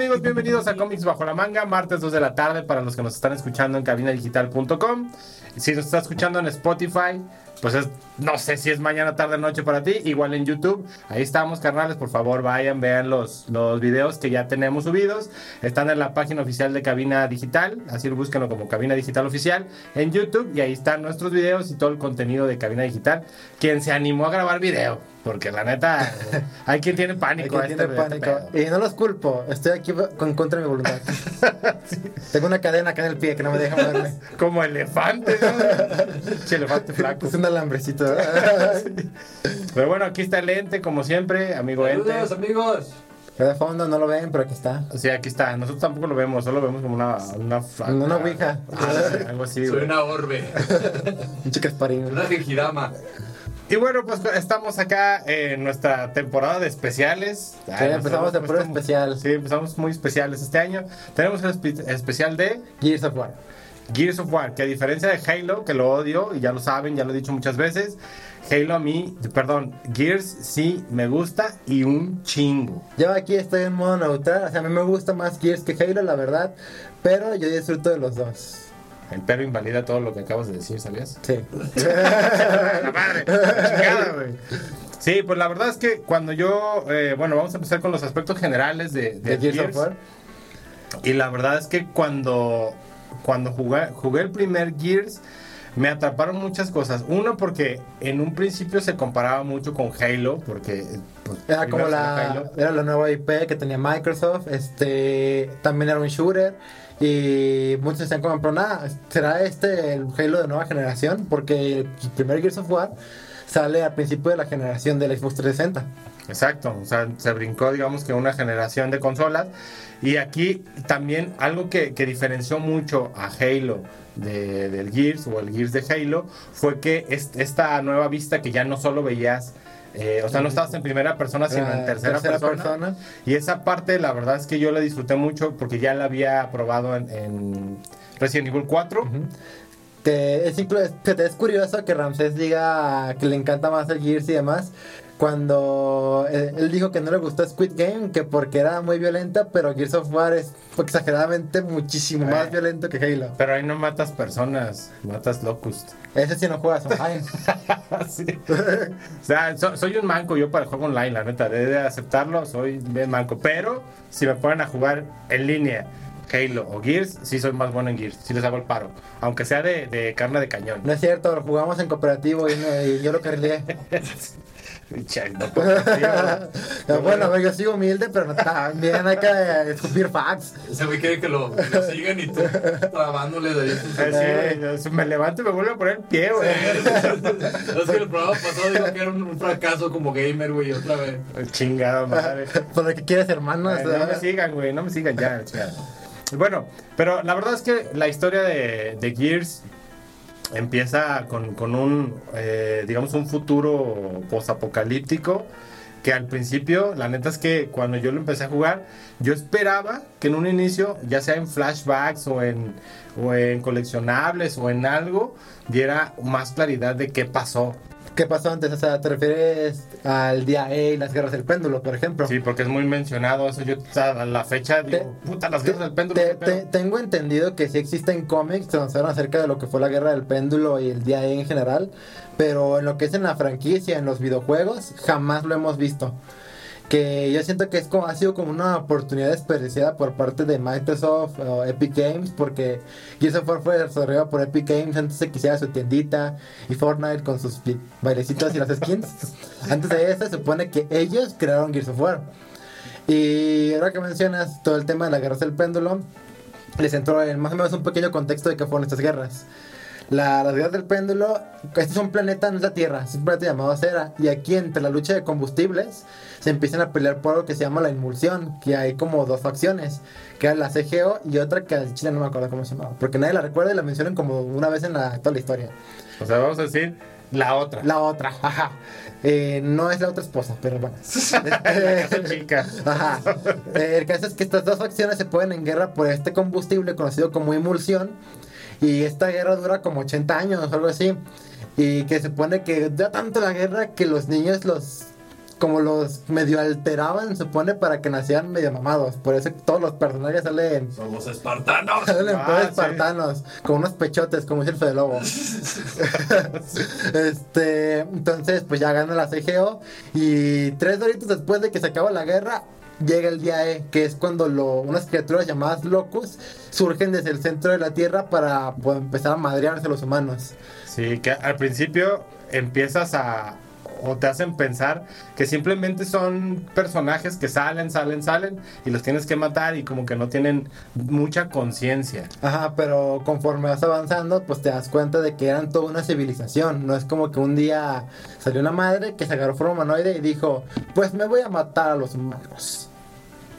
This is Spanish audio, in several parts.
¿Qué tal amigos? Bienvenidos a Comics Bajo la Manga, martes 2 de la tarde para los que nos están escuchando en cabinadigital.com. Si nos está escuchando en Spotify, pues es, no sé si es mañana, tarde, noche para ti, igual en YouTube. Ahí estamos, carnales, por favor vayan, vean los, los videos que ya tenemos subidos. Están en la página oficial de Cabina Digital, así lo búsquenlo como Cabina Digital Oficial en YouTube y ahí están nuestros videos y todo el contenido de Cabina Digital. Quien se animó a grabar video, porque la neta, hay quien tiene pánico. Hay quien a tiene este- pánico. Y no los culpo, estoy aquí con contra de mi voluntad. Tengo una cadena acá en el pie que no me deja moverme. Como elefante, elefante flaco. Es un alambrecito. Pero bueno, aquí está el ente, como siempre, amigo ente. Saludos amigos. De fondo no lo ven, pero aquí está. Sí, aquí está. Nosotros tampoco lo vemos, solo vemos como una... Una, Una ouija. Ah, algo así, Soy güey. una orbe, Un chicasparín. una gengidama. Y bueno, pues estamos acá en nuestra temporada de especiales. Sí, Ay, nos empezamos de puro especial. Sí, empezamos muy especiales este año. Tenemos el espe- especial de Gears of War. Gears of War, que a diferencia de Halo, que lo odio, y ya lo saben, ya lo he dicho muchas veces, Halo a mí, perdón, Gears sí me gusta y un chingo. Yo aquí estoy en modo neutral. O sea, a mí me gusta más Gears que Halo, la verdad. Pero yo disfruto de los dos. El pero invalida todo lo que acabas de decir, ¿sabías? Sí. la madre, la chingada, güey. Sí, pues la verdad es que cuando yo, eh, bueno, vamos a empezar con los aspectos generales de, de Gears. of War. Y la verdad es que cuando, cuando jugué, jugué el primer Gears, me atraparon muchas cosas. Uno, porque en un principio se comparaba mucho con Halo, porque... pues, Era como la, era la nueva IP que tenía Microsoft, este, también era un shooter y muchos decían como, pero nada, será este el Halo de nueva generación porque el primer Gears of War sale al principio de la generación del Xbox 360. Exacto, o sea, se brincó, digamos que una generación de consolas. Y aquí también algo que, que diferenció mucho a Halo de- del Gears o el Gears de Halo fue que es- esta nueva vista que ya no solo veías, eh, o sea, no estabas en primera persona, sino en Era tercera, persona. Y esa parte, la verdad es que yo la disfruté mucho porque ya la había probado en, en Resident Evil 4. Que es, te es curioso que Ramsés diga que le encanta más el Gears y demás. Cuando eh, él dijo que no le gustó Squid Game, que porque era muy violenta, pero Gears of War es exageradamente muchísimo Eh. más violento que Halo. Pero ahí no matas personas, matas Locust. Ese sí no juegas online. Sí. o sea, so- soy un manco yo para el juego online, la neta, debe de aceptarlo, soy bien manco. Pero si me ponen a jugar en línea Halo o Gears, sí soy más bueno en Gears, sí les hago el paro. Aunque sea de, de carne de cañón. No es cierto, lo jugamos en cooperativo y, no- y yo lo carrilé. Che, no bueno, yo sigo humilde, pero no, también hay que escupir facts. Ese güey quiere que lo, sigan y tú trabándole de ahí. Eh, sí, me levanto y me vuelvo a poner el pie, güey. Es que el programa pasado dijo que era un, un fracaso como gamer, güey, otra vez. Chingado, madre. Por lo que quieres, hermano. Ay, no me sigan, güey, no me sigan ya. chingada. Bueno, pero la verdad es que la historia de, de Gears empieza con, con un, eh, digamos, un futuro posapocalíptico que al principio, la neta es que cuando yo lo empecé a jugar, yo esperaba que en un inicio, ya sea en flashbacks o en, o en coleccionables o en algo, diera más claridad de qué pasó. ¿Qué pasó antes? O sea, ¿te refieres al día E y las guerras del péndulo, por ejemplo? Sí, porque es muy mencionado eso. Yo o sea, a la fecha digo, puta, las guerras del péndulo. Te- te- tengo entendido que sí existen cómics nos hablan acerca de lo que fue la guerra del péndulo y el día E en general, pero en lo que es en la franquicia, en los videojuegos, jamás lo hemos visto. Que yo siento que es como, ha sido como una oportunidad desperdiciada por parte de Microsoft o Epic Games, porque Gears of War fue desarrollado por Epic Games antes de que hiciera su tiendita y Fortnite con sus bailecitos y las skins. antes de eso se supone que ellos crearon Gears of War. Y ahora que mencionas todo el tema de la guerra del péndulo, les entró en más o menos un pequeño contexto de qué fueron estas guerras. La, las guerras del péndulo, este es un planeta, no es la Tierra, es un planeta llamado Cera. Y aquí, entre la lucha de combustibles, se empiezan a pelear por algo que se llama la emulsión, que hay como dos facciones, que es la CGO y otra que al chile no me acuerdo cómo se llamaba, porque nadie la recuerda y la mencionan como una vez en la, toda la historia. O sea, vamos a decir la otra. La otra, ajá. Eh, no es la otra esposa, pero bueno. Esa chica. Ajá. Eh, el caso es que estas dos facciones se ponen en guerra por este combustible conocido como emulsión. Y esta guerra dura como 80 años o algo así. Y que se supone que da tanto la guerra que los niños los como los medio alteraban, se supone, para que nacieran medio mamados. Por eso todos los personajes salen, Somos espartanos. salen Ah, todos sí. espartanos, con unos pechotes, como dice el Fede Lobo. este, entonces, pues ya gana la CGO. Y tres horitos después de que se acaba la guerra, llega el día E, que es cuando lo- unas criaturas llamadas locus surgen desde el centro de la Tierra para pues, empezar a madrearse a los humanos. Sí, que al principio empiezas a. o te hacen pensar que simplemente son personajes que salen, salen, salen y los tienes que matar y como que no tienen mucha conciencia. Ajá, pero conforme vas avanzando, pues te das cuenta de que eran toda una civilización. No es como que un día salió una madre que se agarró forma humanoide y dijo, pues me voy a matar a los humanos.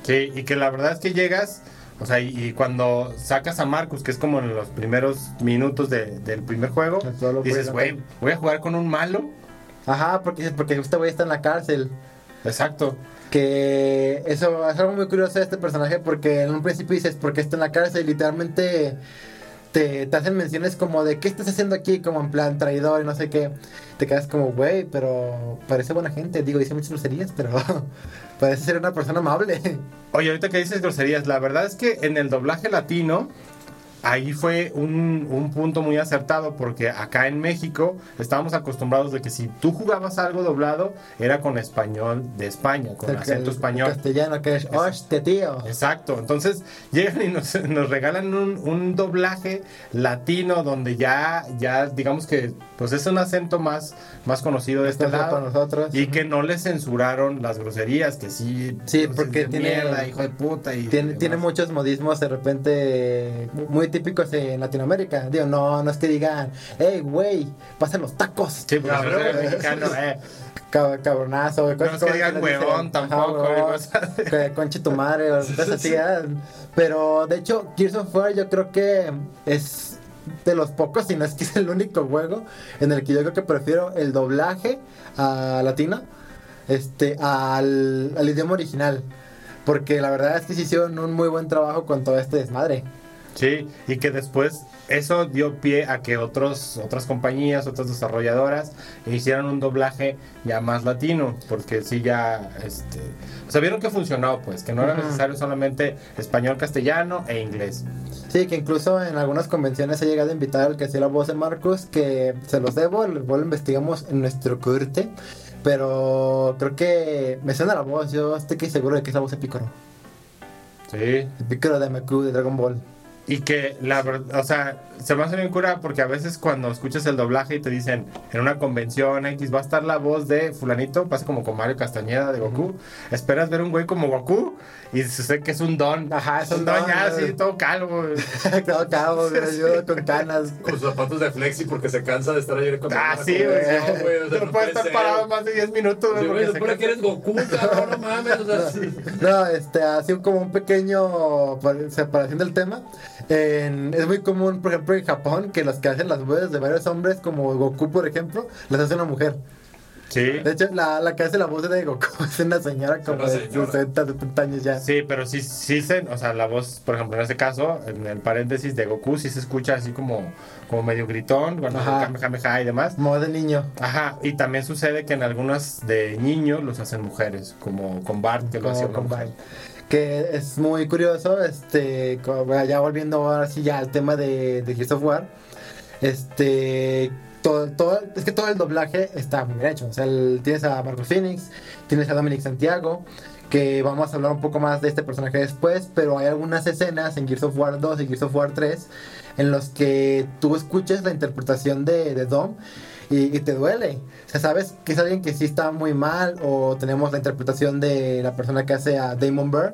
Sí, y que la verdad es que llegas, o sea, y, y cuando sacas a Marcus, que es como en los primeros minutos de- del primer juego, dices, güey, voy a jugar con un malo. Ajá, porque, porque este güey está en la cárcel. Exacto. Que eso es algo muy curioso de este personaje porque en un principio dices, ¿por qué está en la cárcel? Literalmente te, hacen menciones como de, ¿qué estás haciendo aquí? Como en plan traidor y no sé qué. Te quedas como, güey, pero parece buena gente. Digo, dice muchas groserías, pero parece ser una persona amable. Oye, ahorita que dices groserías, la verdad es que en el doblaje latino, ahí fue un, un punto muy acertado, porque acá en México estábamos acostumbrados de que si tú jugabas algo doblado, era con español de España, con El- acento el español. Castellano, que es, hostia, tío. Exacto, entonces llegan y nos, nos regalan un, un doblaje latino donde ya, ya digamos que pues es un acento más, más conocido de este Esto lado. para nosotros. Y que no le censuraron las groserías, que sí. Sí, porque tiene- Mierda, hijo de puta. Y Tiene, demás. tiene muchos modismos de repente muy típicos en Latinoamérica. Digo, no, no es que digan, hey, güey, pasen los tacos. Sí, porque Cabrón. no mexicano, eh. Cab- cabronazo. No es que digan huevón tampoco, ajá, huevón, que conche tu madre, o cosas así. Pero de hecho, Gears of War yo creo que es de los pocos, si no es que es el único juego en el que yo creo que prefiero el doblaje a latino este, al, al idioma original. Porque la verdad es que se hicieron un muy buen trabajo con todo este desmadre. Sí, y que después eso dio pie a que otros, otras compañías, otras desarrolladoras hicieran un doblaje ya más latino, porque sí ya, este, o sea, vieron que funcionó, pues, que no era necesario solamente español, castellano e inglés. Sí, que incluso en algunas convenciones he llegado a invitar al que hacía la voz de Marcos, que se los debo, luego lo investigamos en nuestro corte. Pero creo que me suena la voz, yo estoy que seguro de que es la voz de Picoro. Sí. El Picoro de MQ de Dragon Ball. Y que la verdad, o sea, se me hace bien cura porque a veces cuando escuchas el doblaje y te dicen en una convención X va a estar la voz de fulanito, pasa como con Mario Castañeda de Goku, esperas ver un güey como Goku y se sé que es un don. Ajá, es un don don, ya güey. así, todo calvo. Todo güey, yo con canas. Con sus zapatos de flexi porque se cansa de estar ayer con Ah, sí, güey. güey, o sea, No puede estar ser. parado más de 10 minutos, güey, güey, supone que cansa. eres Goku, cabrón, no mames, o sea, sí. No, este, así como un pequeño par- separación del tema. En- es muy común, por ejemplo, en Japón, que los que hacen las voces de varios hombres, como Goku, por ejemplo, las hace una mujer. Sí. De hecho, la, la que hace la voz de Goku es una señora como de señora. 60, 70 años ya. Sí, pero sí, sí se, o sea, la voz, por ejemplo, en este caso, en el paréntesis de Goku, sí se escucha así como, como medio gritón, cuando. Kamehameha y demás. Modo de niño. Ajá, y también sucede que en algunas de niños los hacen mujeres, como con Bart, que lo como hacía una con mujer. Bart. Que es muy curioso, este, ya volviendo ahora sí ya al tema de, de Gears of War, este, todo, todo, es que todo el doblaje está muy bien hecho, o sea, el- tienes a Marcos Phoenix, tienes a Dominic Santiago, que vamos a hablar un poco más de este personaje después, pero hay algunas escenas en Gears of War 2 y Gears of War 3 en los que tú escuchas la interpretación de, de Dom y, te duele. O sea, sabes que es alguien que sí está muy mal o tenemos la interpretación de la persona que hace a Damon Bird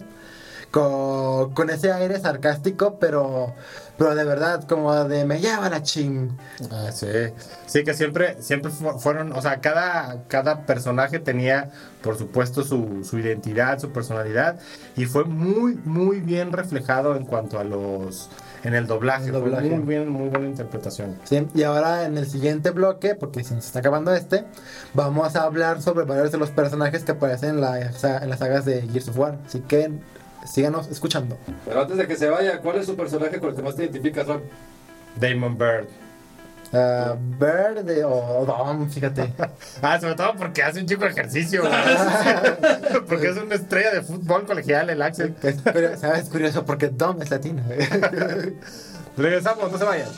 con, ese aire sarcástico, pero, pero de verdad como de me lleva la ching. Ah, sí. Sí, que siempre, siempre fu- fueron, o sea, cada, cada personaje tenía, por supuesto, su, su identidad, su personalidad, y fue muy, muy bien reflejado en cuanto a los, en el doblaje. El Fue doblaje. muy bien, muy buena interpretación. Sí, y ahora en el siguiente bloque, porque se nos está acabando este, vamos a hablar sobre varios de los personajes que aparecen en, la, en las sagas de Gears of War. Así que síganos escuchando. Pero antes de que se vaya, ¿cuál es su personaje con el que más te identificas, Ron? Damon Bird. Ah, Bird o Dom, fíjate. Ah, sobre todo porque hace un chico de ejercicio. porque es una estrella de fútbol colegial el Axel. Es ¿sabes? curioso porque Dom es latino. Regresamos, no se vayan.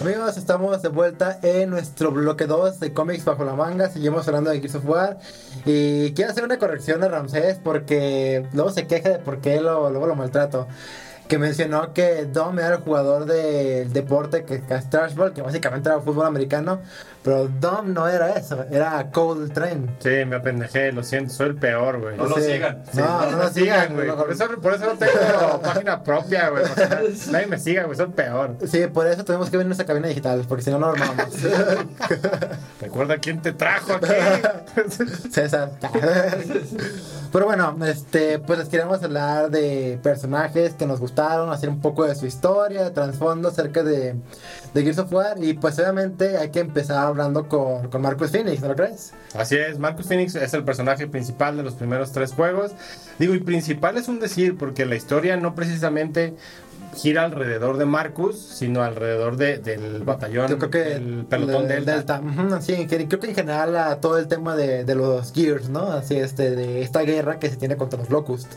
Amigos, estamos de vuelta en nuestro bloque 2 de cómics bajo la manga. Seguimos hablando de Gears of War. Y quiero hacer una corrección a Ramsés porque luego se queja de por qué lo, luego lo maltrato. Que mencionó que Dom era el jugador del deporte que, que es Trash Ball, que básicamente era fútbol americano. Pero Dom no era eso, era Cole Train. Sí, me apendejé, lo siento, soy el peor, güey. No lo Sí. sigan. No, no lo sigan, güey. Por eso, por eso no tengo página propia, güey. O sea, nadie me siga, güey, soy el peor. Sí, por eso tenemos que venir a nuestra cabina digital, porque si no, no lo armamos. Recuerda quién te trajo aquí. César. Pero bueno, este, pues les queremos hablar de personajes que nos gustaron, hacer un poco de su historia, de trasfondo acerca de, de Gears of War. Y pues obviamente hay que empezar hablando con, con Marcus Phoenix, ¿no lo crees? Así es, Marcus Phoenix es el personaje principal de los primeros tres juegos. Digo, y principal es un decir, porque la historia no precisamente gira alrededor de Marcus, sino alrededor de, del batallón, Yo creo que del pelotón del- Delta. Ujú, sí, que- creo que en general a todo el tema de, de los Gears, ¿no? Así este, de esta guerra que se tiene contra los Locust.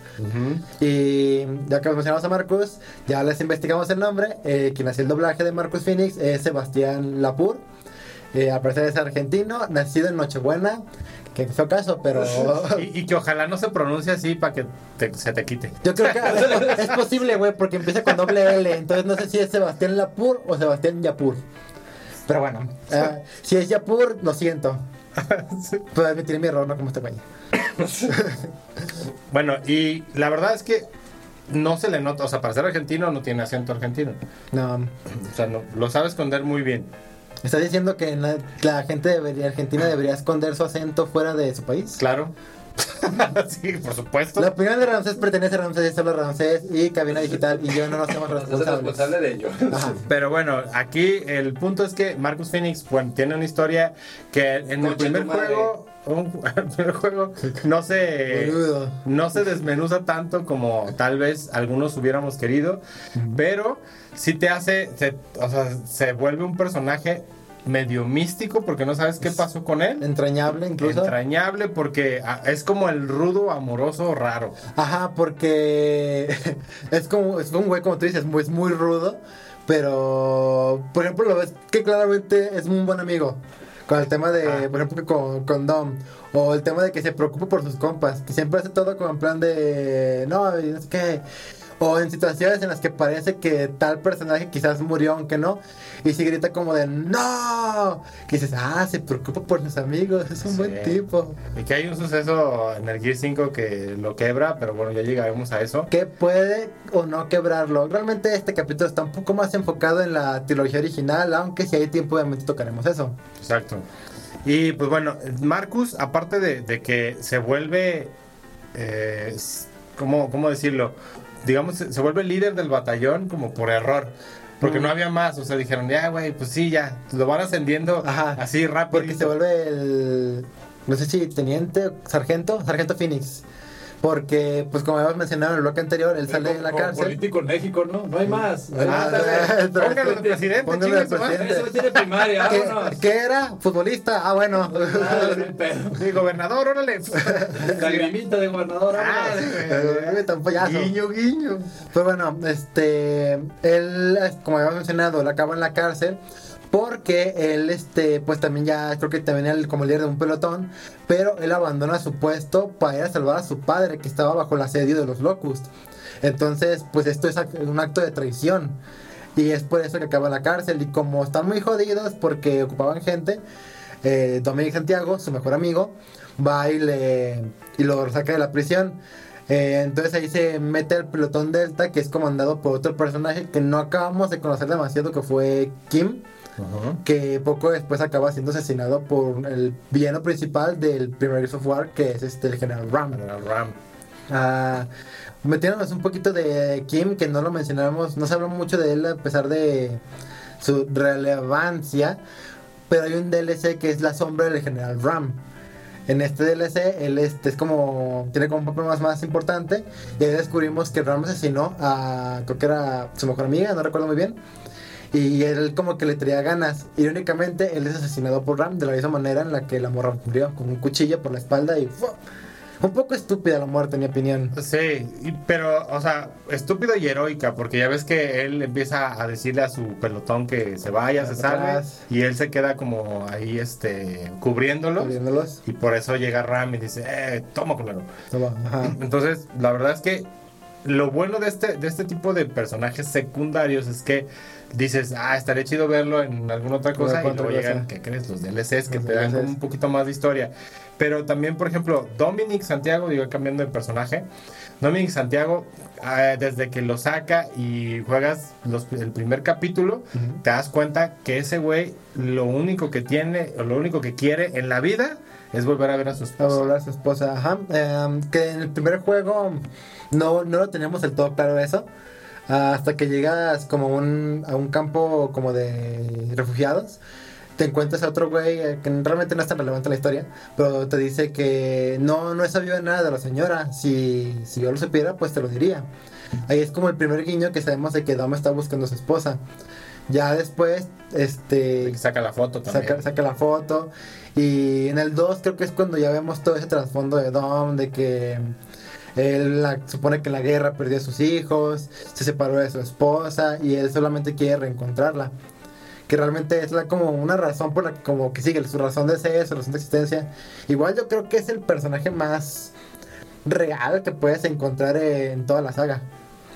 Y ya que mencionamos a Marcus, ya les investigamos el nombre. Eh, quien hace el doblaje de Marcus Phoenix es Sebastián Lapur. Eh, al parecer es argentino, nacido en Nochebuena, que fue caso, pero Y, y que ojalá no se pronuncie así para que te- se te quite. yo creo que es, es posible, güey, porque empieza con doble L. Entonces no sé si es Sebastián Lapur o Sebastián Yapur. Pero bueno, eh, si es Yapur, lo siento. Puedo admitir mi error, no como este güey. Bueno, y la verdad es que no se le nota, o sea, para ser argentino no tiene acento argentino. No, O sea, no, lo sabe esconder muy bien. ¿Estás diciendo que la, la gente de Argentina debería esconder su acento fuera de su país? Claro. sí, por supuesto. La opinión de Ramsés pertenece a Ramsés, es solo Ramsés y Cabina Digital y yo no nos hacemos responsables. responsable de ello. Ajá. Pero bueno, aquí el punto es que Marcus Phoenix bueno, tiene una historia que en el primer juego, un- el primer juego no se Boludo. no se desmenuza tanto como tal vez algunos hubiéramos querido, pero sí te hace, se- o sea, se vuelve un personaje medio místico porque no sabes qué pasó con él. Entrañable incluso. Entrañable porque ah, es como el rudo amoroso raro. Ajá, porque es como es un güey como tú dices, es muy rudo, pero por ejemplo lo ves que claramente es un buen amigo. Con el tema de, Ah. por ejemplo, con, con Dom. O el tema de que se preocupa por sus compas. Que siempre hace todo con en plan de. No, sé qué. O en situaciones en las que parece que tal personaje quizás murió, aunque no. Y si grita como de ¡No! Que dices, ah, se preocupa por sus amigos. Es un Sí. buen tipo. Y que hay un suceso en el Gear 5 que lo quebra, pero bueno, ya llegaremos a eso. que puede o no quebrarlo. Realmente este capítulo está un poco más enfocado en la trilogía original, aunque si hay tiempo obviamente tocaremos eso. Exacto. Y pues bueno, Marcus, aparte de, de que se vuelve, eh, ¿cómo, cómo decirlo? Digamos, se, se vuelve líder del batallón como por error. Porque Mm. no había más, o sea, dijeron, ya, güey, pues sí, ya, lo van ascendiendo Ajá. así rápido. Porque se vuelve el, no sé si teniente, sargento, sargento Phoenix. Porque, pues como habíamos mencionado en el bloque anterior, él sale de la cárcel. político en México, ¿no? No hay más. Ah. Póngalo de presidente, Póngalo de presidente. Eso tiene primaria, ¿Qué, era? ¿Futbolista? Ah, bueno. Pedo. Sí, gobernador, órale. Lagrimita de gobernador. Eh, payaso. guiño, guiño. Pues bueno, este, él, como habíamos mencionado, él acaba en la cárcel porque él, este, pues también ya creo que también era como líder de un pelotón, pero él abandona su puesto para ir a salvar a su padre que estaba bajo el asedio de los Locust. Entonces, pues esto es un acto de traición. Y es por eso que acaba en la cárcel. Y como están muy jodidos porque ocupaban gente, eh, Dominic Santiago, su mejor amigo, va y, le, y lo saca de la prisión. Eh, entonces ahí se mete el pelotón Delta, que es comandado por otro personaje que no acabamos de conocer demasiado, que fue Kim, que poco después acaba siendo asesinado por el villano principal del primer Gears of War, que es este, el general Ram. General Ram. Ah, metiéndonos un poquito de Kim, que no lo mencionamos, no se habló mucho de él a pesar de su relevancia, pero hay un DLC que es la sombra del general Ram. En este DLC, él este, es como. Tiene como un papel más, más importante. Y ahí descubrimos que Ram asesinó a. Creo que era su mejor amiga, no recuerdo muy bien. Y él como que le traía ganas. Irónicamente, él es asesinado por Ram de la misma manera en la que la morra murió, con un cuchillo por la espalda y ¡fua! Un poco estúpida la muerte, en mi opinión. Sí, pero, o sea, estúpido y heroica, porque ya ves que él empieza a decirle a su pelotón que se vaya, se salve, y él se queda como ahí, este, cubriéndolos, Viéndolos. y por eso llega Ram y dice, eh, toma culero. Entonces, la verdad es que lo bueno de este, de este tipo de personajes secundarios es que dices, ah, estaría chido verlo en alguna otra cosa, y luego llegan, ¿qué crees? Los DLCs que Los te dan DLCs. un poquito más de historia. Pero también, por ejemplo, Dominic Santiago, digo, cambiando de personaje, Dominic Santiago, ah, desde que lo saca y juegas los- el primer capítulo, te das cuenta que ese güey lo único que tiene, o lo único que quiere en la vida es volver a ver a su A esposa. volver a su esposa, ajá. Em, que en el primer juego no, no lo teníamos del todo claro eso. Hasta que llegas como un, a un campo como de refugiados. Te encuentras a otro güey eh, que realmente no es tan relevante la historia. Pero te dice que no, no he sabido nada de la señora. Si, si yo lo supiera, pues te lo diría. Ahí es como el primer guiño que sabemos de que Dom está buscando a su esposa. Ya después, este... Saca la foto también. Saca, saca la foto. Y en el 2 creo que es cuando ya vemos todo ese trasfondo de Dom, de que él la- supone que en la guerra perdió a sus hijos, se separó de su esposa y él solamente quiere reencontrarla. Que realmente es la, como una razón por la que como que sigue su razón de ser, su razón de existencia. Igual yo creo que es el personaje más real que puedes encontrar en toda la saga.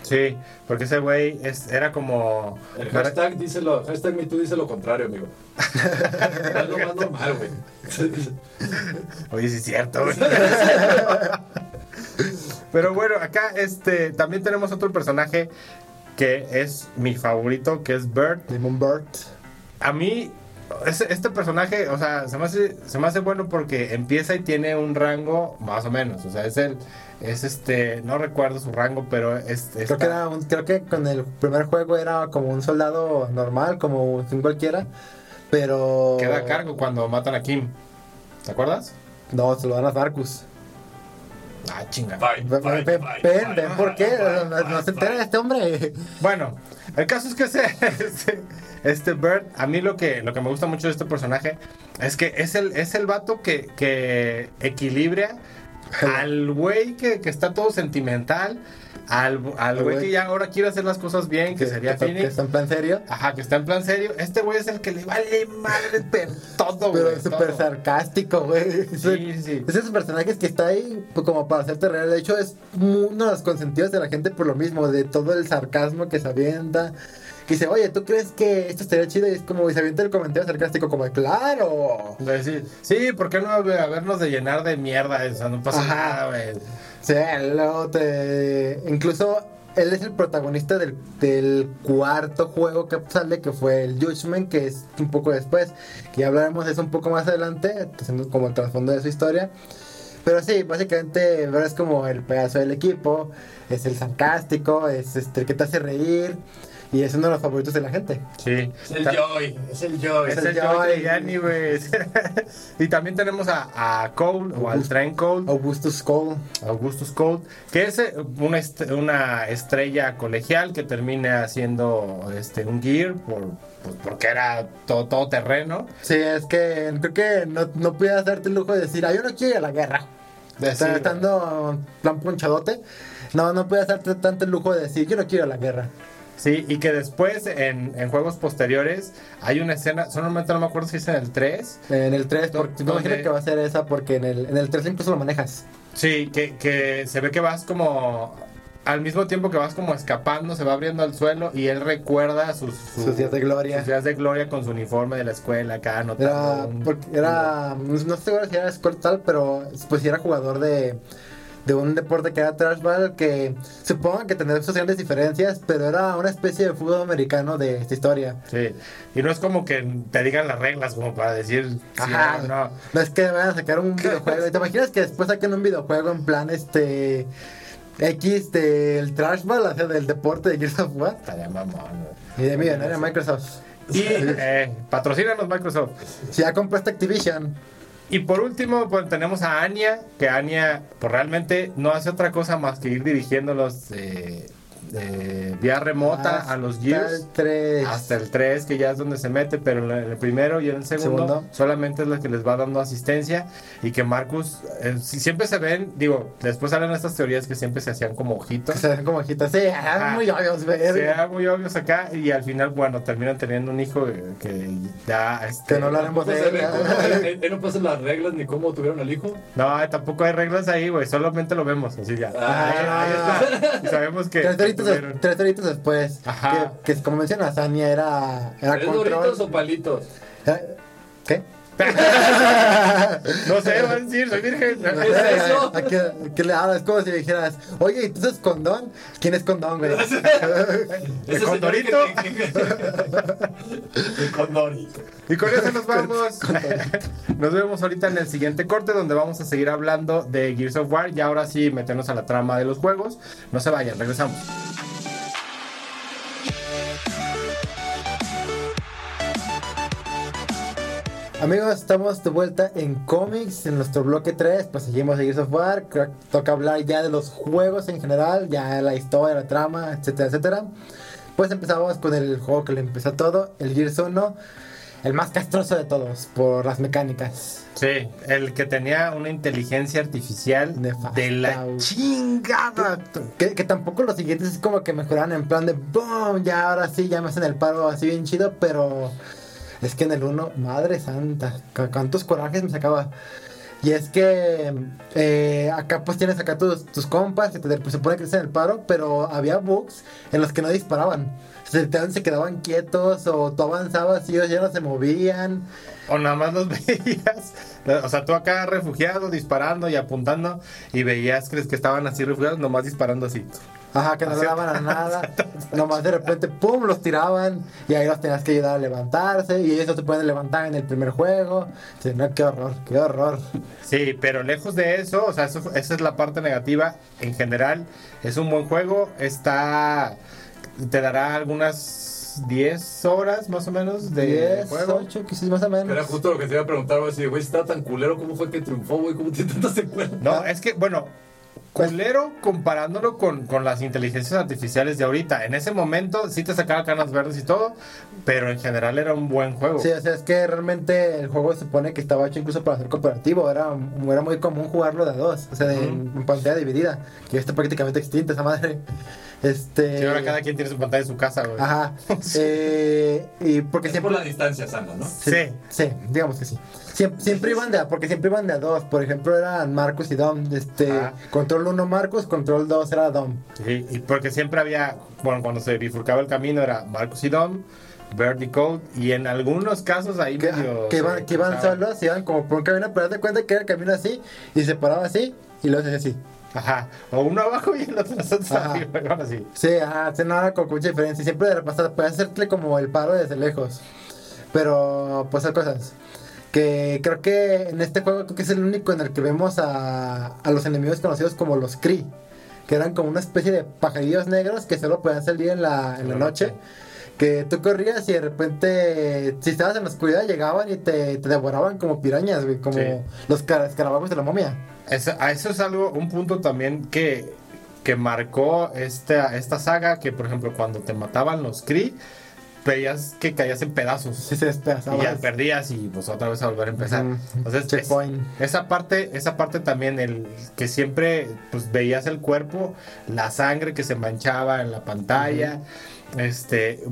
Sí, porque ese güey es, era como... El hashtag dice lo, hashtag MeToo dice lo contrario, amigo. lo más normal, güey. Oye, sí es cierto, güey. Pero bueno, acá este también tenemos otro personaje que es mi favorito, que es Bert. Demon Bird. A mí, este, este personaje, o sea, se me, hace, se me hace bueno porque empieza y tiene un rango más o menos. O sea, es el, es este, no recuerdo su rango, pero es... Creo que, era un- creo que con el primer juego era como un soldado normal, como un cualquiera, pero... Queda a cargo cuando matan a Kim. ¿Te acuerdas? No, se lo dan a Marcus. Ah, chinga. Bye, Ve- bye, ve- bye, ven, bye, ven, ¿por qué? bye, No, se entera bye. este hombre. Bueno, el caso es que ese, este, este Bert, a mí lo que, lo que me gusta mucho de este personaje es que es el, es el vato que, que equilibra al güey que, que está todo sentimental, al, al güey que ya ahora quiere hacer las cosas bien, que, sería que, que está en plan serio. Ajá, que está en plan serio. Este güey es el que le vale madre pero todo, Pero güey. es súper sarcástico, güey. Sí, sí. Es esos personajes que está ahí pues, como para hacerte reír. De hecho, es uno de los consentidos de la gente por lo mismo, de todo el sarcasmo que se avienta. Que dice, oye, ¿tú crees que esto estaría chido? Y es como, y se avienta el comentario sarcástico, como, claro. Decir, sí, ¿por qué no habernos de llenar de mierda? O sea, no pasa Ajá. nada, güey. Sí, luego te... Incluso él es el protagonista del, del cuarto juego que sale, que fue el Judgment, que es un poco después. Que ya hablaremos de eso un poco más adelante, haciendo como el trasfondo de su historia. Pero sí, básicamente es como el pedazo del equipo, es el sarcástico, es este, el que te hace reír y es uno de los favoritos de la gente. Sí. Es el Joy, es el Joy. Es Es el güey. y también tenemos a, a Cole, o al Train Cole, Augustus Cole. Augustus Cole, que es eh, una, est- una estrella colegial que termina haciendo este, un gear por, pues, porque era todo, todo terreno. Sí, es que creo que no, no pudieras darte el lujo de decir, ah, yo no quiero ir a la guerra. De Está- decir, estando plan ponchadote. No, no puedes darte tanto el lujo de decir, yo no quiero ir a la guerra. Sí, y que después en, en juegos posteriores hay una escena, solamente no me acuerdo si es en el 3, En el 3, ¿Dó- porque me imagino que va a ser esa, porque en el, en el 3 incluso lo manejas. Sí, que, que se ve que vas como. Al mismo tiempo que vas como escapando, se va abriendo al suelo y él recuerda sus, su- Sus días de gloria. sus días de gloria con su uniforme de la escuela acá anotando. Era, un- porque era, no estoy seguro si era Scott tal, pero pues sí era jugador de, de un deporte que era trashball, que supongo que tendrá sus grandes diferencias, pero era una especie de fútbol americano de esta historia. Sí, y no es como que te digan las reglas como para decir. Ajá. no. No es que vayan a sacar un videojuego. ¿Te imaginas que después saquen un videojuego en plan este X del trashball, o sea, del deporte de Gears of War? Estaría mamón. Y de millonaria Microsoft. Y eh, patrocínanos Microsoft. Si ya compraste Activision, Y por último, pues tenemos a Anya, que Anya pues realmente no hace otra cosa más que ir dirigiéndolos eh, de vía remota a los Hasta Gears. el 3. Hasta el 3, que ya es donde se mete, pero en el primero y en el segundo, Segundo. solamente es la que les va dando asistencia. Y que Marcus, eh, si siempre se ven, digo, después salen estas teorías que siempre se hacían como ojitos. Se ven como ojitos. Sí, Ajá. muy obvios, Se ver. vean muy obvios acá y al final, bueno, terminan teniendo un hijo que, que ya... Este, Que no hablaremos No de él. cómo- él, él no pasa las reglas ni cómo tuvieron al hijo. No, eh, tampoco hay reglas ahí, güey, solamente lo vemos, así ya. Ah, ahí, ahí está. Y sabemos que... Tres tres horitos después. Ajá. Que, que como mencionas, Anya era, era ¿Es control. doritos o palitos? Eh, ¿Qué? No sé, va a decir, soy virgen. ¿Es eso? ¿A qué, a qué le hablas? Es como si dijeras, oye, ¿y tú usas condón? ¿Quién es condón, güey? Señor condorito? El condorito. Y con eso nos vamos. Nos vemos ahorita en el siguiente corte donde vamos a seguir hablando de Gears of War y ahora sí meternos a la trama de los juegos. No se vayan, regresamos. Amigos, estamos de vuelta en cómics, en nuestro bloque 3, pues seguimos a Gears of War, creo que toca hablar ya de los juegos en general, ya la historia, la trama, etcétera, etcétera. Pues empezamos con el juego que le empezó todo, el Gears 1, el más castroso de todos, por las mecánicas. Sí, el que tenía una inteligencia artificial Nefasta, de la chingada. Que, que tampoco los siguientes es como que mejoran en plan de boom, ya ahora sí, ya me hacen el paro así bien chido, pero es que en el 1, madre santa, cu- cuántos corajes me sacaba. Y es que eh, acá pues tienes acá tus, tus compas que te pues, supone que hacen el paro, pero había bugs en los que no disparaban. Se, se quedaban quietos o tú avanzabas y ellos ya no se movían. O nada más los veías. O sea, tú acá refugiado, disparando y apuntando. Y veías que, que estaban así refugiados, nomás disparando así. Ajá, que no Así- daban a nada. Nomás de repente, pum, los tiraban. Y ahí los tenías que ayudar a levantarse. Y ellos no te pueden levantar en el primer juego. Sí, no, qué horror, qué horror. Sí, pero lejos de eso, o sea, eso- esa es la parte negativa. En general, es un buen juego. Está. Te dará algunas 10 horas más o menos de 10, juego. 8, quizás más o menos. Era justo lo que te iba a preguntar, güey. Si, güey, está tan culero, ¿cómo fue que triunfó, güey? ¿Cómo tiene tantas secuelas? No, es que, bueno, culero comparándolo con, con las inteligencias artificiales de ahorita. En ese momento sí te sacaba canas verdes y todo, pero en general era un buen juego. Sí, o sea, es que realmente el juego se supone que estaba hecho incluso para ser cooperativo. Era, era muy común jugarlo de a dos. O sea, de- en, en pantalla dividida. Que ya está prácticamente extinta esa madre. Este. Sí, ahora cada quien tiene su pantalla en su casa, güey. Ajá. Eh, y porque Es siempre. por la distancia sana, ¿no? Sí. Sí, digamos que sí. Siempre, siempre iban de a, porque siempre iban de a dos. Por ejemplo, eran Marcus y Dom. Este, Ah. control 1 Marcus, control 2 era Dom. Sí, y porque siempre había, bueno, cuando se bifurcaba el camino era Marcus y Dom, Bird y Code, y en algunos casos ahí Que, medio que iban, que iban solos, iban como por un camino, pero date cuenta que era el camino así, y se paraba así, y se hacía así. Ajá, o uno abajo y el otro arriba, algo así. Sí, ajá, sí, no era con mucha diferencia. Siempre de repasar, puedes hacerle como el paro desde lejos. Pero, pues hay cosas. Que creo que en este juego creo que es el único en el que vemos a, a los enemigos conocidos como los Kree. Que eran como una especie de pajarillos negros que solo podían salir en la, en la noche. Que tú corrías y de repente, si estabas en la oscuridad, llegaban y te, te devoraban como pirañas, güey. Como Sí. los car- escarabajos de la momia. Eso, a eso es algo, un punto también que, que marcó esta, esta saga, que por ejemplo cuando te mataban los Kree, veías que caías en pedazos. Sí, se. Y ya perdías y pues otra vez a volver a empezar. Ujú. Entonces, es- Checkpoint. esa parte, esa parte también, el que siempre pues veías el cuerpo, la sangre que se manchaba en la pantalla, este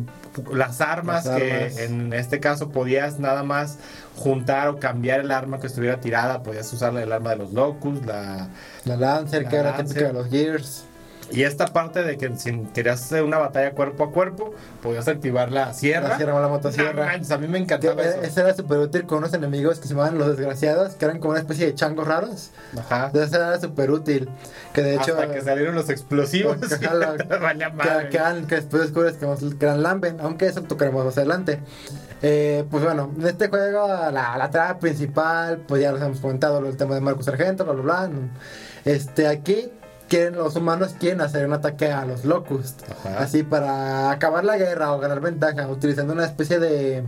las armas Las que armas. en este caso podías nada más juntar o cambiar el arma que estuviera tirada, podías usar el arma de los locus, la La Lancer, La que era típica de los Gears. Y esta parte de que si querías hacer una batalla cuerpo a cuerpo, podías activar la sierra. La sierra o la motosierra. a mí me Que, encantaba eh, eso. era súper útil con unos enemigos que se llamaban los desgraciados, que eran como una especie de changos raros. Ajá. Entonces era súper útil. Que de hecho. Hasta que salieron los explosivos. Ajá, y la- que, que eran- que después descubres que, que eran Lamben, aunque eso tocaremos más adelante. Eh, pues bueno, en este juego la, la trama principal, pues ya los hemos comentado, el tema de Marcus Sargento, bla bla bla. Este, aquí quieren los humanos quieren hacer un ataque a los Locust, Ajá. así para acabar la guerra o ganar ventaja, utilizando una especie de,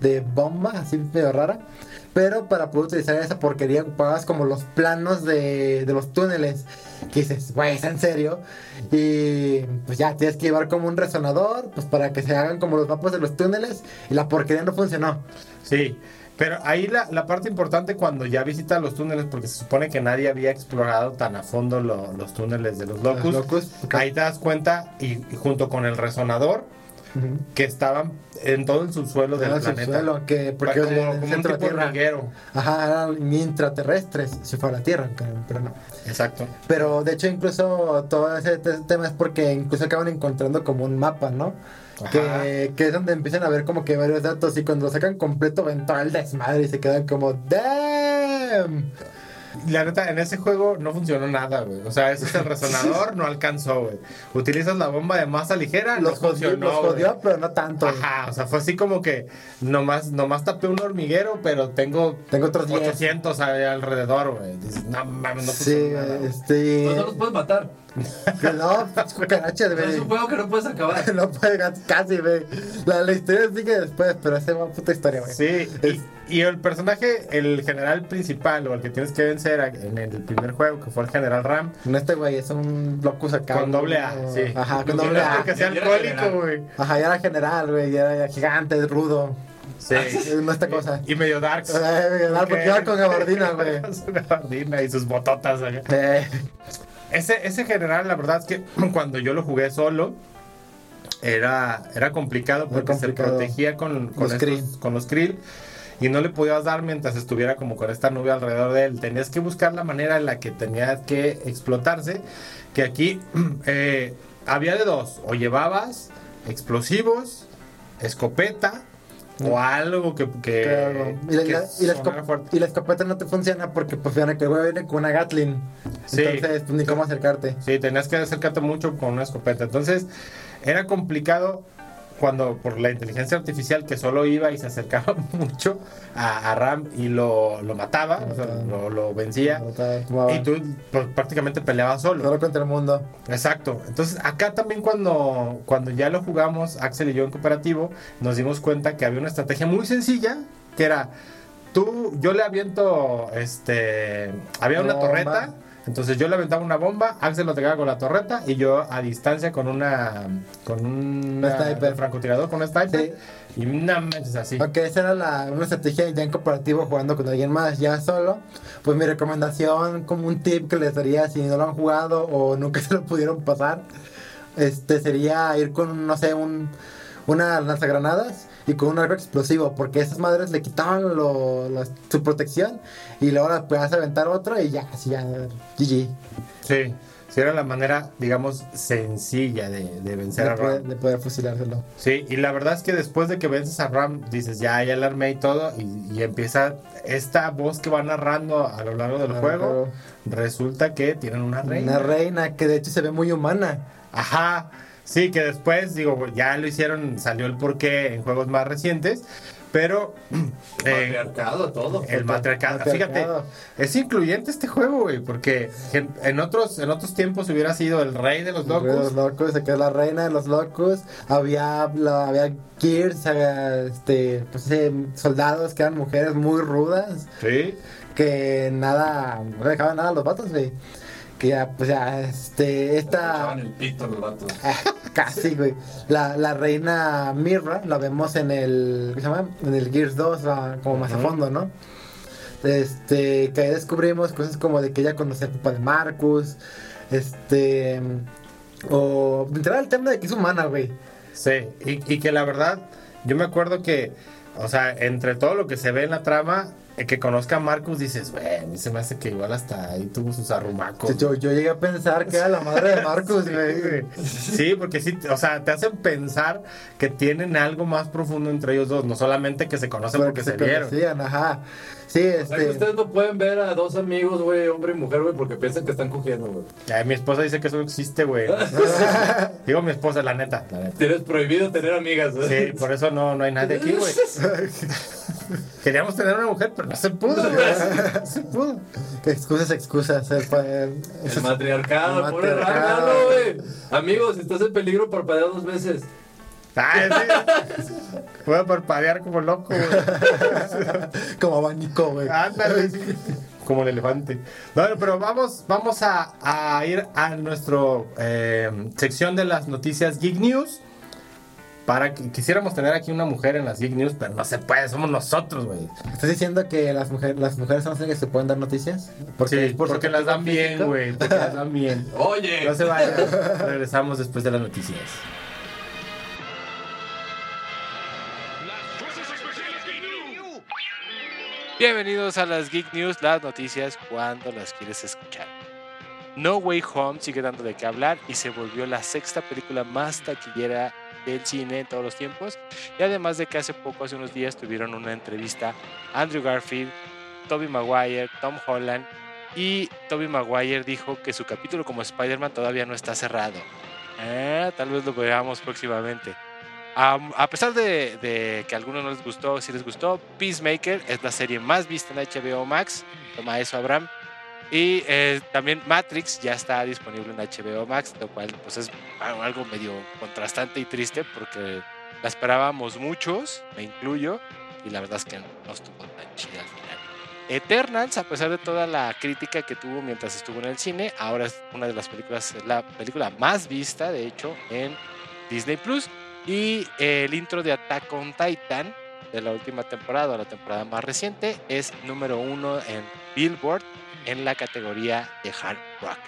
de bomba así medio rara. Pero para poder utilizar esa porquería ocupabas como los planos de, de los túneles. Que dices, güey, ¿es en serio? Y pues ya tienes que llevar como un resonador, pues para que se hagan como los mapas de los túneles. Y la porquería no funcionó. Sí, pero ahí la, la parte importante cuando ya visitas los túneles, porque se supone que nadie había explorado tan a fondo lo- los túneles de los locus, Los Locus, ok. ahí te das cuenta y, y junto con el resonador que estaban en todo el subsuelo del el planeta. subsuelo, que porque como, como un tipo Tierra. hormiguero. Ajá, eran intraterrestres, si fuera la Tierra, pero no. Exacto. Pero de hecho incluso todo ese te- tema es porque incluso acaban encontrando como un mapa, ¿no? Que, que es donde empiezan a ver como que varios datos y cuando lo sacan completo ven todo el desmadre y se quedan como ¡Damn! La neta, en ese juego no funcionó nada, güey. O sea, ese es el resonador, no alcanzó, güey. Utilizas la bomba de masa ligera, Los no jodió, funcionó. los güey. jodió, pero no tanto. Ajá, o sea, fue así como que nomás, nomás tapé un hormiguero, pero tengo Tengo otros 10. 800 ahí alrededor, güey. Dices, no mames, no Sí, nada, güey. este. Pues no los puedes matar. que no, Es un juego que no puedes acabar. No puede casi, güey. La, la historia sigue después, pero esa es una puta historia, güey. Sí, y, y el personaje, el general principal o el que tienes que vencer en el primer juego, que fue el general Ram, No, este güey es un locus acá. con doble A, sí. Ajá, con doble A. porque sea alcohólico, general. güey. Ajá, ya era general, güey, ya era gigante, rudo. Sí. No esta cosa. Y medio darks. Eh, porque iba con gabardina, güey. Gabardina y sus bototas. güey. Eh, Ese, ese general, la verdad es que cuando yo lo jugué solo, era, era complicado porque complicado. se protegía con, con, Los estos- krill. con los krill y no le podías dar mientras estuviera como con esta nube alrededor de él. Tenías que buscar la manera en la que tenías que explotarse. Que aquí eh, había de dos: o llevabas explosivos, escopeta. O algo que, que, claro. Y la, que y la- y la escopeta no te funciona porque, pues, fíjate que viene con una Gatling. Sí. Entonces, pues, ni cómo acercarte. Sí, tenías que acercarte mucho con una escopeta. Entonces, era complicado cuando por la inteligencia artificial que solo iba y se acercaba mucho a, a Ram y lo, lo mataba, o sea, lo, lo vencía. Y tú pues, prácticamente peleabas solo. Solo contra el mundo. Exacto. Entonces, acá también cuando, cuando ya lo jugamos, Axel y yo en cooperativo, nos dimos cuenta que había una estrategia muy sencilla, que era, tú, yo le aviento, este, había una torreta, entonces yo le aventaba una bomba, Axel lo pegaba con la torreta y yo a distancia con una, con un sniper. francotirador, con un sniper, Sí. y una manches así. Ok, esa era la, una estrategia ya en cooperativo jugando con alguien más, ya solo. Pues mi recomendación, como un tip que les daría si no lo han jugado o nunca se lo pudieron pasar, este sería ir con, no sé, un, una lanzagranadas y con un arco explosivo, porque esas madres le quitaban lo, lo- su protección y luego las puedes aventar otro y ya, así ya, GG. Sí, sí era la manera, digamos, sencilla de, de vencer De a Ram. poder, de poder fusilárselo. Sí, y la verdad es que después de que vences a Ram, dices, ya, ya la armé y todo, y, y empieza esta voz que va narrando a lo largo del juego, resulta que tienen una reina. Una reina que de hecho se ve muy humana. Ajá, sí, que después, digo, ya lo hicieron, salió el porqué en juegos más recientes, pero eh, Matriarcado, todo. el matriarcado, fíjate, Matriarcado. es incluyente este juego, güey, porque en, en otros, en otros tiempos hubiera sido el rey de los Los locos. locos, se quedó la reina de los locos. Había, la- había Gears, había, este, pues, eh, soldados que eran mujeres muy rudas. Sí, Que nada, no dejaban nada a los vatos, güey. Que ya, pues ya, este, esta. Echaban el pito los vatos. Ah, Casi, güey. La, la reina Mirra la vemos en el. ¿Cómo se llama? En el Gears 2, ah, como más a fondo, ¿no? Este. Que ahí descubrimos cosas como de que ella conocía al papá de Marcus. Este. O. Entrar el tema de que es humana, güey. Sí, y, y que la verdad, yo me acuerdo que, o sea, entre todo lo que se ve en la trama, eh, que conozca a Marcus, dices, güey, a mí se me hace que igual hasta ahí tuvo sus arrumacos. Yo, yo llegué a pensar que era la madre de Marcus, Sí, güey. güey. Sí, porque sí, o sea, te hacen pensar que tienen algo más profundo entre ellos dos, no solamente que se conocen porque, se, vieron. conocían, ajá. Sí, O sea que este. ustedes no pueden ver a dos amigos, güey, hombre y mujer, güey, porque piensan que están cogiendo, güey. Ay, mi esposa dice que eso no existe, güey. Digo mi esposa, la neta, la neta. Tienes prohibido tener amigas, güey. Sí, por eso no, no hay nadie aquí, güey. Queríamos tener una mujer, pero no se pudo, güey. No se pudo. excusas, excusas. el pa- el- El matriarcado, El pobre matriarcado. Rágalo, güey. Amigos, si estás en peligro, parpadea dos veces. Ay, sí. Voy a parpadear como loco, güey. Como abanico, güey. Ándale, sí. Como el elefante. Bueno, pero vamos, vamos a, a ir a nuestro eh, sección de las noticias Geek News. Para que quisiéramos tener aquí una mujer en las Geek News, pero no se puede, somos nosotros, güey. ¿Estás diciendo que las mujeres, las mujeres son las que se pueden dar noticias? Porque, por porque las dan bien, güey. Porque las dan bien. Oye. No se vayan. Regresamos después de las noticias. Bienvenidos a las Geek News, las noticias cuando las quieres escuchar. No Way Home sigue dando de qué hablar y se volvió la sexta película más taquillera del cine en todos los tiempos. Y además de que hace poco, hace unos días, tuvieron una entrevista Andrew Garfield, Tobey Maguire, Tom Holland. Y Tobey Maguire dijo que su capítulo como Spider-Man todavía no está cerrado. Ah, tal vez lo veamos próximamente. Am- a pesar de, de que a algunos no les gustó, si les gustó, Peacemaker es la serie más vista en HBO Max. Toma eso, Abraham. Y eh, también Matrix ya está disponible en HBO Max, lo cual pues es algo medio contrastante y triste porque la esperábamos muchos, me incluyo, y la verdad es que no estuvo tan chida al final. Eternals, a pesar de toda la crítica que tuvo mientras estuvo en el cine, ahora es una de las películas, la película más vista, de hecho, en Disney Plus. Y el intro de Attack on Titan de la última temporada, la temporada más reciente, es número uno en Billboard en la categoría de hard rock.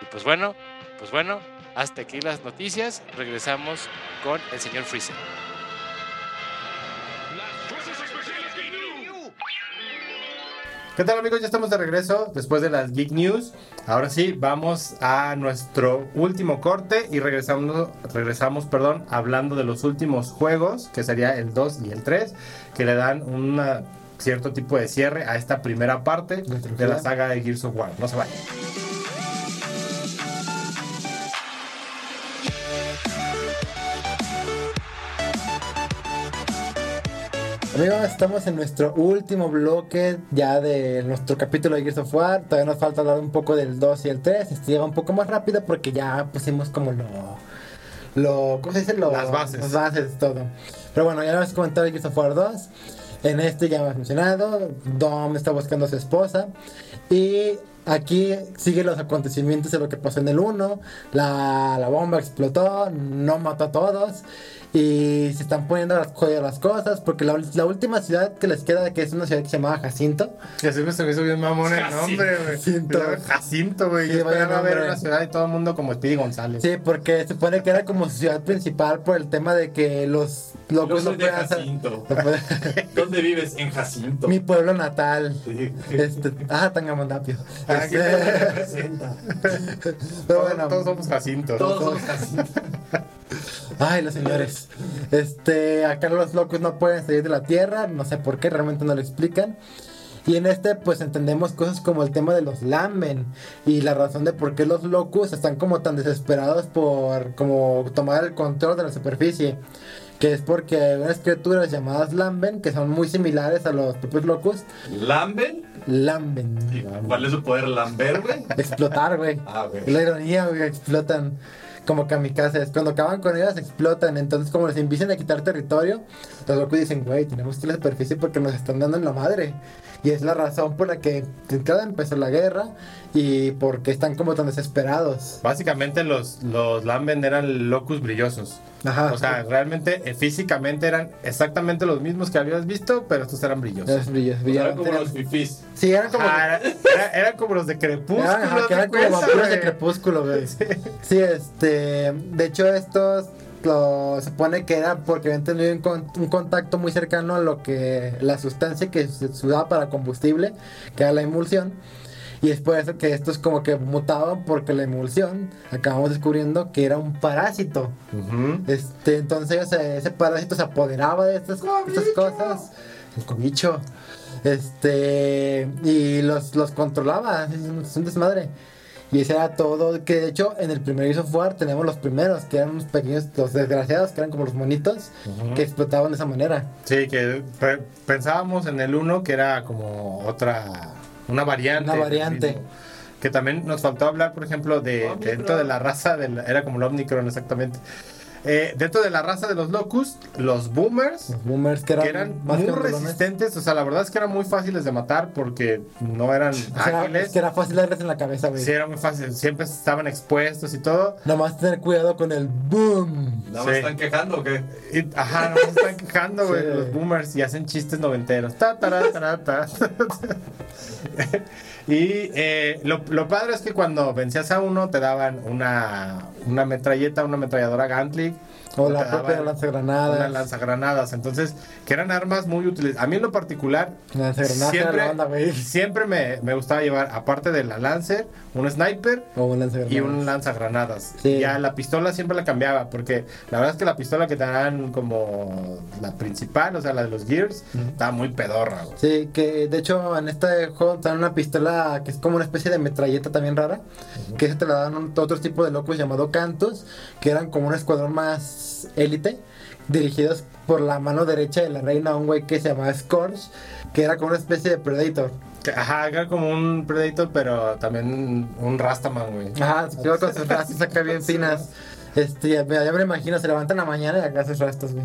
Y pues bueno, pues bueno, hasta aquí las noticias. Regresamos con el señor Freezer. ¿Qué tal amigos? Ya estamos de regreso después de las Geek News. Ahora sí, vamos a nuestro último corte y regresamos, regresamos perdón, hablando de los últimos juegos, que sería el 2 y el 3, que le dan un cierto tipo de cierre a esta primera parte de la saga de Gears of War. No se vayan. Amigos, estamos en nuestro último bloque ya de nuestro capítulo de Gears of War. Todavía nos falta hablar un poco del 2 y el 3. Este llega un poco más rápido porque ya pusimos como lo. lo ¿Cómo se dice? Lo- Las bases. Las bases, todo. Pero bueno, ya hemos comentado el Gears of War 2. En este ya hemos mencionado. Dom está buscando a su esposa. Y aquí sigue los acontecimientos de lo que pasó en el 1. La, la bomba explotó, no mató a todos. Y se están poniendo las, joyas las cosas. Porque la, la última ciudad que les queda, que es una ciudad que se llamaba Jacinto. Que se me hizo bien mamón el Jacinto. nombre, güey. Jacinto. Jacinto, güey. Sí, Yo esperaba ver una ciudad y todo el mundo como Speedy González. Sí, porque se supone que era como su ciudad principal por el tema de que los Yo locos soy no de pueden hacer. Jacinto. ¿Dónde vives? En Jacinto. Mi pueblo natal. Sí. Este, ah, Tangamandapio. Ah, Este, bueno, todos somos Jacinto. Todos somos Jacinto. Ay, los señores. Este, acá los locos no pueden salir de la tierra, no sé por qué, realmente no lo explican. Y en este, pues entendemos cosas como el tema de los Lamben y la razón de por qué los locos están como tan desesperados por como tomar el control de la superficie. Que es porque hay unas criaturas llamadas Lamben que son muy similares a los propios locos. ¿Lamben? Lamben. ¿Y ¿Cuál es su poder? ¿Lamber, güey? Explotar, güey. Ah, güey. La ironía, güey, explotan como kamikazes. Cuando acaban con ellas, explotan. Entonces, como les empiezan a quitar territorio, los locos dicen, güey, tenemos que ir a la superficie porque nos están dando en la madre. Y es la razón por la que de entrada empezó la guerra y porque están como tan desesperados. Básicamente los, los Lamben eran locus brillosos. Ajá. O sea, realmente eh, físicamente eran exactamente los mismos que habías visto, pero estos eran brillosos. Eran brillos, Eran como los fifís. Sí, eran como. Ah, era- era- eran como los de Crepúsculo. Eran, ajá, que ¿te eran como vampiros de crepúsculo, güey. Sí, este. De hecho, estos. Lo, se supone que era porque habían tenido un, con- un contacto muy cercano a lo que. La sustancia que se usaba para combustible, que era la emulsión. Y es por eso que estos como que mutaban porque la emulsión acabamos descubriendo que era un parásito. Este, entonces ese parásito se apoderaba de estas, estas cosas. El cobicho. Este, y los, los controlaba. Es un desmadre. Y ese era todo. Que de hecho, en el primer Gears of War tenemos los primeros, que eran unos pequeños, los desgraciados, que eran como los monitos, que explotaban de esa manera. Sí, que pe- pensábamos en el 1 que era como otra, una variante. Una variante. Que también nos faltó hablar, por ejemplo, de dentro de la raza, del, era como el Omnicron exactamente. Eh, dentro de la raza de los Locust, los Boomers, Los boomers que eran, que eran más muy resistentes, o sea, la verdad es que eran muy fáciles de matar porque no eran O sea, ágiles. es que era fácil darles en la cabeza, güey. Sí, era muy fácil, siempre estaban expuestos y todo. Nomás tener cuidado con el boom. ¿Nada más Sí. están quejando o qué? Y, ajá, no se están quejando, güey, Sí. los boomers y hacen chistes noventeros. Ta, tará, tará, ta. y eh, lo, lo padre es que cuando vencías a uno te daban una, una metralleta, una ametralladora Gantlik. O la propia lanzagranadas. Una lanzagranadas. Entonces, que eran armas muy útiles. A mí en lo particular, siempre, la güey. siempre me, me gustaba llevar, aparte de la Lancer, un sniper O un y un lanzagranadas. Sí. Ya la pistola siempre la cambiaba, porque la verdad es que la pistola que te dan como la principal, o sea, la de los Gears, estaba muy pedorra. güey. Sí, que de hecho en este juego te dan una pistola que es como una especie de metralleta también rara, que esa te la dan otro tipo de locos llamado Cantus, que eran como un escuadrón más élite, dirigidos por la mano derecha de la reina, un güey que se llamaba Scourge, que era como una especie de Predator. Que, Ajá, era como un Predator, pero también un Rastaman, güey. Ajá, se con sus rastas acá bien finas. Este, ya, ya me lo imagino, se levanta en la mañana y acá sus rastas, güey.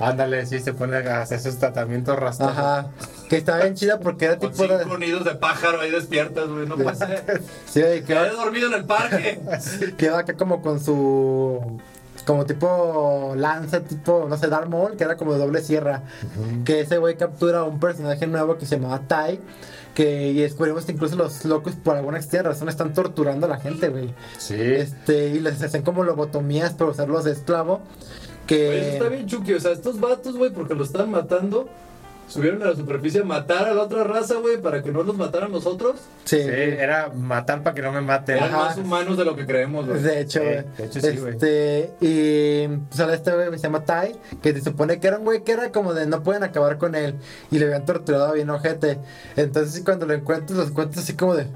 Ándale, sí, se pone a hacer sus tratamientos rastados. Ajá, que estaba bien chida porque era Con tipo de... cinco nidos de pájaro ahí despiertas, güey. No ser. Sí, güey, que Quedé dormido en el parque. Queda acá como con su. Como tipo lanza, tipo, no sé, Darth Maul, que era como de doble sierra. Que ese güey captura a un personaje nuevo que se llamaba Tai. Que y descubrimos que incluso los locos, por alguna extraña razón, están torturando a la gente, güey. Sí. Este, y les hacen como lobotomías para usarlos de esclavo. Que. Eso está bien chuki. O sea, estos vatos, güey, porque lo están matando, subieron a la superficie a matar a la otra raza, güey, para que no los mataran nosotros. Sí, Sí, era matar para que no me maten. Eran Ajá. más humanos de lo que creemos, güey. De hecho, Sí, güey. de hecho sí, güey. Este, y sale este güey se llama Tai, que se supone que era un güey que era como de no pueden acabar con él. Y le habían torturado bien ojete. Entonces, cuando lo encuentras, lo encuentras así como de.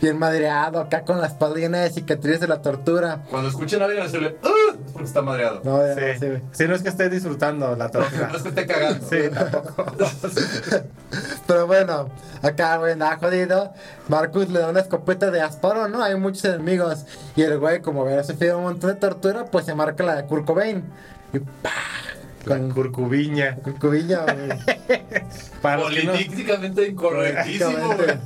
Bien madreado, acá con la espalda llena de cicatrices de la tortura. Cuando escuchen a alguien hacerle, ¡ah! es porque está madreado. No, ya, Sí. Sí, no es que esté disfrutando la tortura. No es que esté cagando. Sí, tampoco. Pero bueno, acá, güey, nada jodido. Marcus le da una escopeta de asparo, ¿no? Hay muchos enemigos. Y el güey, como había sufrido un montón de tortura, pues se marca la de Kurt Cobain. Y ¡pah! Con curcubiña. Para no, Políticamente incorrectísimo, güey.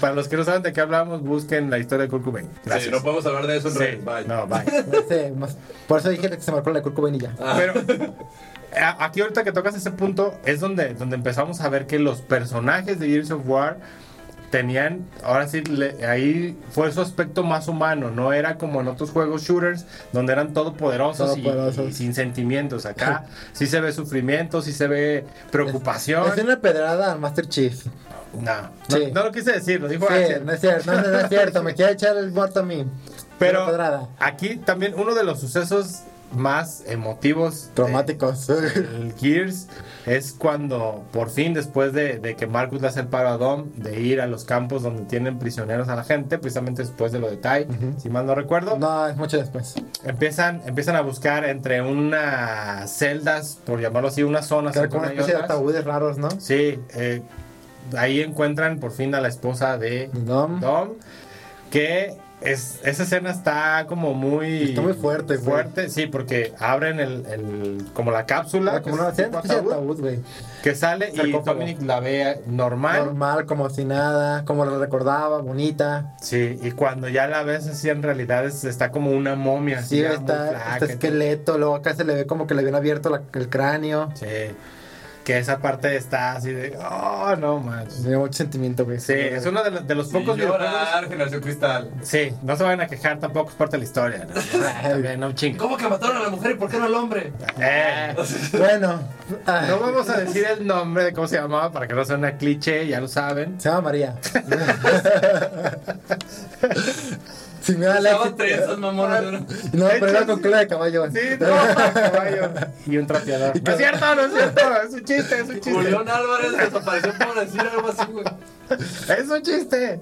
para los que no saben de qué hablamos, busquen la historia de Cobain. Sí, no podemos hablar de eso en Sí. Bye. no, bye. Sí, por eso dije que se marcó la ya. Ah. Pero aquí ahorita que tocas ese punto es donde, donde empezamos a ver que los personajes de Gears of War tenían, ahora sí, le- ahí fue su aspecto más humano, no era como en otros juegos shooters donde eran todopoderosos, Todopoderosos. Y, sin sentimientos. Acá sí se ve sufrimiento, sí se ve preocupación. Es una pedrada al Master Chief. No, no, Sí. no lo quise decir, lo dijo Sí, Axel. no es cierto, no, no, es cierto. Me quiere echar el muerto a mí. Pero aquí también uno de los sucesos más emotivos Traumáticos. el Gears es cuando por fin después de, de que Marcus le hace el paro a Dom de ir a los campos donde tienen prisioneros a la gente, precisamente después de lo de Tai, si mal no recuerdo, No, es mucho después. empiezan, empiezan a buscar entre unas celdas, por llamarlo así, unas zonas como una especie de ataúdes raros, ¿no? Sí, eh, ahí encuentran por fin a la esposa de Dom. Dom, que es, esa escena está como muy... Está muy fuerte, güey. Fuerte, sí, porque abren el, el- como la cápsula, como una ataúd, güey. que sale y. Dominic la ve normal. Normal, como si nada, como lo recordaba, bonita. Sí, y cuando ya la ves así en realidad es- está como una momia. así Sí, muy está, está esqueleto, luego acá se le ve como que le habían abierto la- el cráneo. Sí, que esa parte está así de, oh, no. Me dio mucho sentimiento, güey. Sí, es uno de los, de los pocos videojuegos. llorar, generación cristal. Sí, no se vayan a quejar tampoco, es parte de la historia. ¿no? No chingo. ¿Cómo que mataron a la mujer y por qué no al hombre? Eh, Bueno, no vamos a decir el nombre de cómo se llamaba para que no sea una cliché, ya lo saben. se llama María. si me da la trenzas, mamón. No, pero era con cola de caballo. Sí, no, caballo. Y un trapeador. No es cierto, no es cierto, es un chiste, es un chiste. Julián Álvarez desapareció por decir algo así, güey. Es un chiste.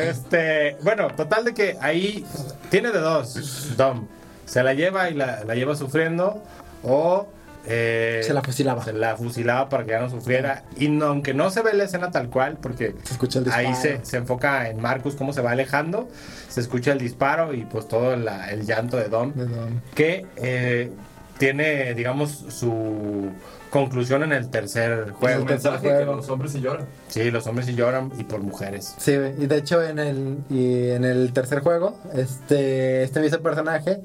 Este, bueno, total de que ahí tiene de dos. Dom se la lleva y la, la lleva sufriendo o eh, Se la fusilaba. se la fusilaba para que ya no sufriera. Y no, aunque no se ve la escena tal cual, porque Se escucha el disparo. ahí se, se enfoca en Marcus cómo se va alejando, se escucha el disparo y pues todo la- el llanto de Dom, De Dom. que eh, tiene, digamos, su conclusión en el tercer juego. el tercer mensaje que juego. los hombres sí lloran. Sí, los hombres sí lloran y por mujeres. Sí, y de hecho en el, y en el tercer juego, este, este mismo personaje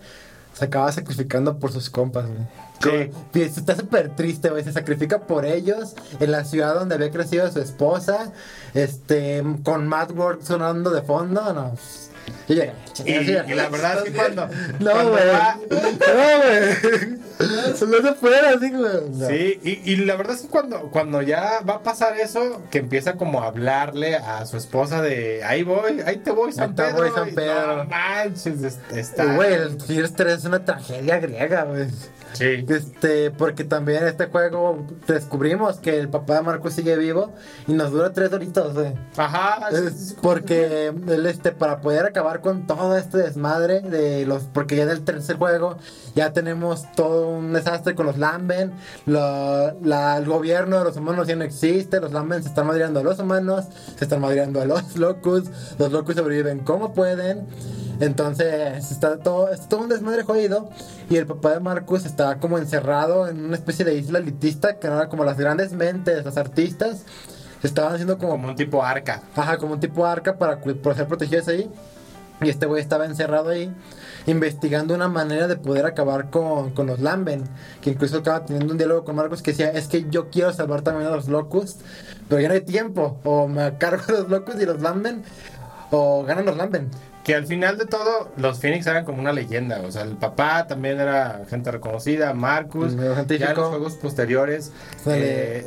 se acaba sacrificando por sus compas, güey. Sí. Está súper triste, güey. Se sacrifica por ellos en la ciudad donde había crecido su esposa. Este, con Mad World sonando de fondo. No. Y, yo y la verdad es que cuando, No, güey. No, güey. No se puede así, güey. Sí, y, y la verdad es que cuando, cuando ya va a pasar eso, que empieza como a hablarle a su esposa de ahí voy, ahí te voy, San Ahí te Pedro. voy, San y Pedro. No manches, es- Y, está. Güey, el Gears 3 es una tragedia griega, güey. Sí. Este, porque también este juego descubrimos que el papá de Marcos sigue vivo y nos dura tres horitos, güey. Ajá. Es porque él, este, para poder acabar con todo este desmadre de los, porque ya en el tercer juego ya tenemos todo un desastre con los Lamben, lo- la- el gobierno de los humanos ya no existe, los Lamben se están madreando a los humanos, se están madreando a los Locus, los Locus sobreviven como pueden, entonces está todo, es todo un desmadre jodido y el papá de Marcus está como encerrado en una especie de isla elitista que era como las grandes mentes, los artistas, estaban haciendo como Como un tipo arca. Ajá, como un tipo arca para, para ser protegidos ahí. Y este güey estaba encerrado ahí, investigando una manera de poder acabar con, con los Lamben. Que incluso acaba teniendo un diálogo con Marcos que decía: Es que yo quiero salvar también a los Locust, pero ya no hay tiempo. O me cargo a los Locust y los Lamben, o ganan los Lamben. Que al final de todo, los Phoenix eran como una leyenda. O sea, el papá también era gente reconocida, Marcus. Ya en los juegos posteriores. Sale- eh,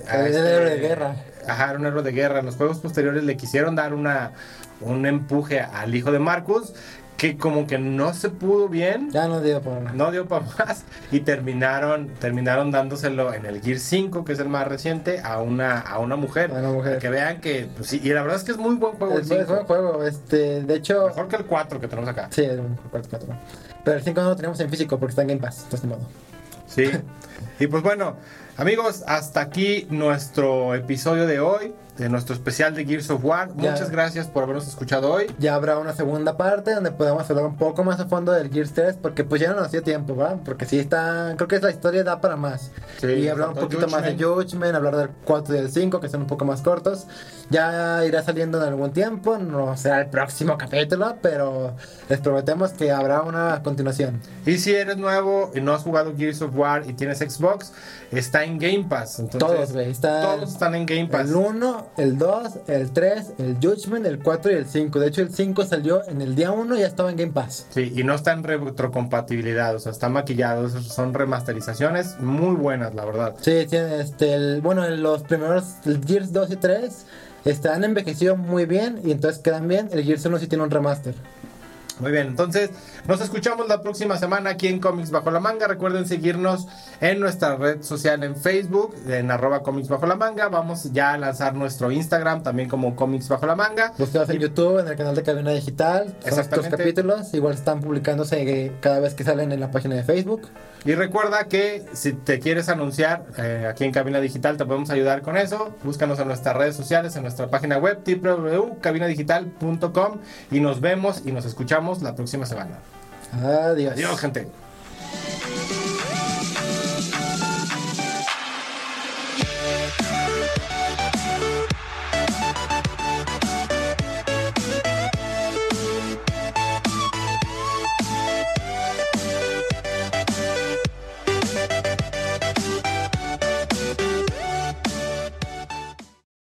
héroe de guerra. Ajá, era un héroe de guerra. En los juegos posteriores le quisieron dar una, un empuje al hijo de Marcus. Que como que no se pudo bien. Ya no dio por nada. No dio para más y terminaron terminaron dándoselo en el Gear 5, que es el más reciente, a una a una mujer. A una mujer. Para que vean que pues, sí, y la verdad es que es muy buen juego el Es, es 5. buen juego. Este, de hecho, Mejor que el 4 que tenemos acá. sí, es un 4 Pero el 5 no lo tenemos en físico porque está en Game Pass. Entonces, modo. Sí. Y pues bueno, amigos, hasta aquí nuestro episodio de hoy, de nuestro especial de Gears of War. Ya. Muchas gracias por habernos escuchado hoy. Ya habrá una segunda parte donde podamos hablar un poco más a fondo del Gears 3 porque pues ya no nos dio tiempo, ¿va? Porque sí está, creo que la historia da para más. Sí, y hablar un poquito más de Judgment, hablar del 4 y del 5 que son un poco más cortos. Ya irá saliendo en algún tiempo, no será el próximo capítulo, pero les prometemos que habrá una continuación. Y si eres nuevo y no has jugado Gears of War y tienes Xbox, está en Game Pass. Entonces, Todos, güey, está- todos están en Game Pass. El 1, el 2, el 3, el Judgment, el 4 y el 5. De hecho, el 5 salió en el día 1 y ya estaba en Game Pass. Sí, y no está en retrocompatibilidad, o sea, está maquillado, son remasterizaciones muy buenas, la verdad. Sí, tiene este, el, bueno, en los primeros, el Gears 2 y 3, este, han envejecido muy bien y entonces quedan bien. El Gears 1 sí tiene un remaster. Muy bien, entonces nos escuchamos la próxima semana aquí en Comics Bajo la Manga. Recuerden seguirnos en nuestra red social en Facebook, en arroba Comics Bajo la Manga. Vamos ya a lanzar nuestro Instagram también como Comics Bajo la Manga. Búscanos en YouTube, en el canal de Cabina Digital. Estos capítulos. Igual están publicándose eh, cada vez que salen en la página de Facebook. Y recuerda que si te quieres anunciar eh, aquí en Cabina Digital, te podemos ayudar con eso. Búscanos en nuestras redes sociales, en nuestra página web www.cabinadigital.com y nos vemos y nos la próxima semana. Adiós, gente.